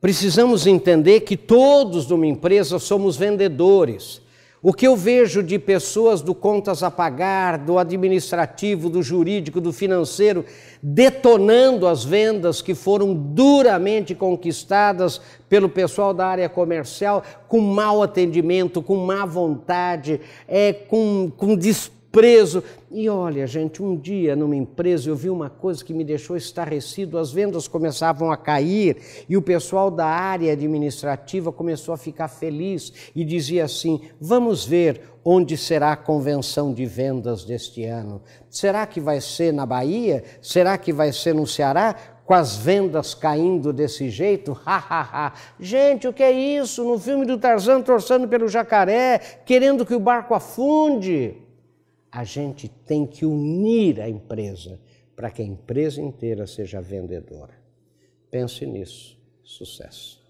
precisamos entender que todos numa empresa somos vendedores. O que eu vejo de pessoas do contas a pagar, do administrativo, do jurídico, do financeiro, detonando as vendas que foram duramente conquistadas pelo pessoal da área comercial, com mau atendimento, com má vontade, é, com, com preso. E olha, gente, um dia numa empresa eu vi uma coisa que me deixou estarrecido: as vendas começavam a cair e o pessoal da área administrativa começou a ficar feliz e dizia assim: vamos ver onde será a convenção de vendas deste ano. Será que vai ser na Bahia? Será que vai ser no Ceará? Com as vendas caindo desse jeito? Ha, ha, ha. Gente, o que é isso? No filme do Tarzan torçando pelo jacaré, querendo que o barco afunde a gente tem que unir a empresa para que a empresa inteira seja vendedora. Pense nisso. Sucesso.